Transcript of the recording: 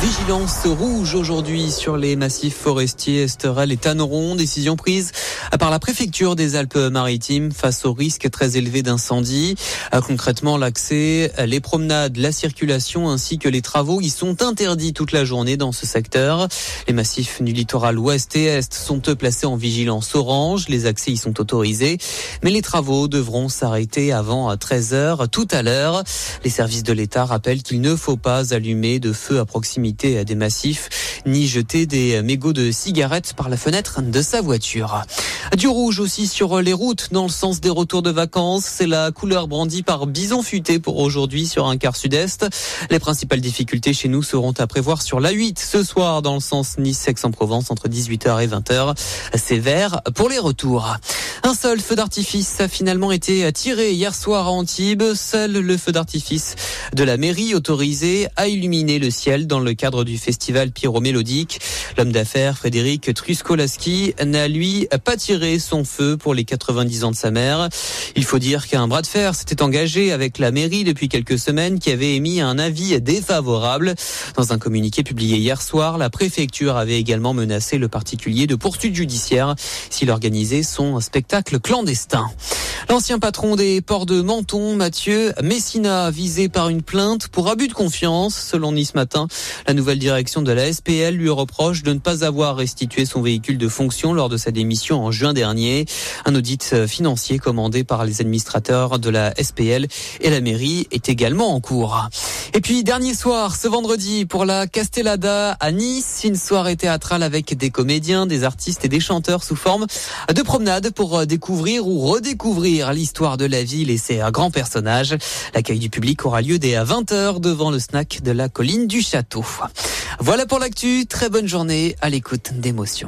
vigilance rouge aujourd'hui sur les massifs forestiers Esterel et Tanneron. Décision prise par la préfecture des Alpes-Maritimes face au risque très élevé d'incendie. Euh, concrètement, l'accès, les promenades, la circulation ainsi que les travaux y sont interdits toute la journée dans ce secteur. Les massifs du littoral ouest et est sont placés en vigilance orange. Les accès y sont autorisés, mais les travaux devront s'arrêter avant 13 heures tout à l'heure. Les services de l'État rappellent qu'il ne faut pas allumer de feu à proximité des massifs, ni jeter des mégots de cigarettes par la fenêtre de sa voiture. Du rouge aussi sur les routes dans le sens des retours de vacances. C'est la couleur brandie par Bison Futé pour aujourd'hui sur un quart sud-est. Les principales difficultés chez nous seront à prévoir sur l'A8 ce soir dans le sens Nice-Aix-en-Provence entre 18h et 20h. C'est vert pour les retours. Un seul feu d'artifice a finalement été tiré hier soir à Antibes. Seul le feu d'artifice de la mairie autorisé à illuminer le ciel dans le cadre du festival pyro-mélodique. L'homme d'affaires Frédéric Truskolaski n'a lui pas tiré son feu pour les 90 ans de sa mère. Il faut dire qu'un bras de fer s'était engagé avec la mairie depuis quelques semaines qui avait émis un avis défavorable. Dans un communiqué publié hier soir, la préfecture avait également menacé le particulier de poursuite judiciaire s'il organisait son spectacle clandestin. L'ancien patron des ports de Menton, Mathieu Messina, visé par une plainte pour abus de confiance. Selon Nice Matin, la nouvelle direction de la SPL lui reproche de ne pas avoir restitué son véhicule de fonction lors de sa démission en juin dernier. Un audit financier commandé par les administrateurs de la SPL et la mairie est également en cours. Et puis, dernier soir, ce vendredi, pour la Castellada à Nice, une soirée théâtrale avec des comédiens, des artistes et des chanteurs sous forme de promenade pour découvrir ou redécouvrir l'histoire de la ville et ses grands personnages. L'accueil du public aura lieu dès à 20h devant le snack de la colline du château. Voilà pour l'actu. Très bonne journée à l'écoute d'émotions.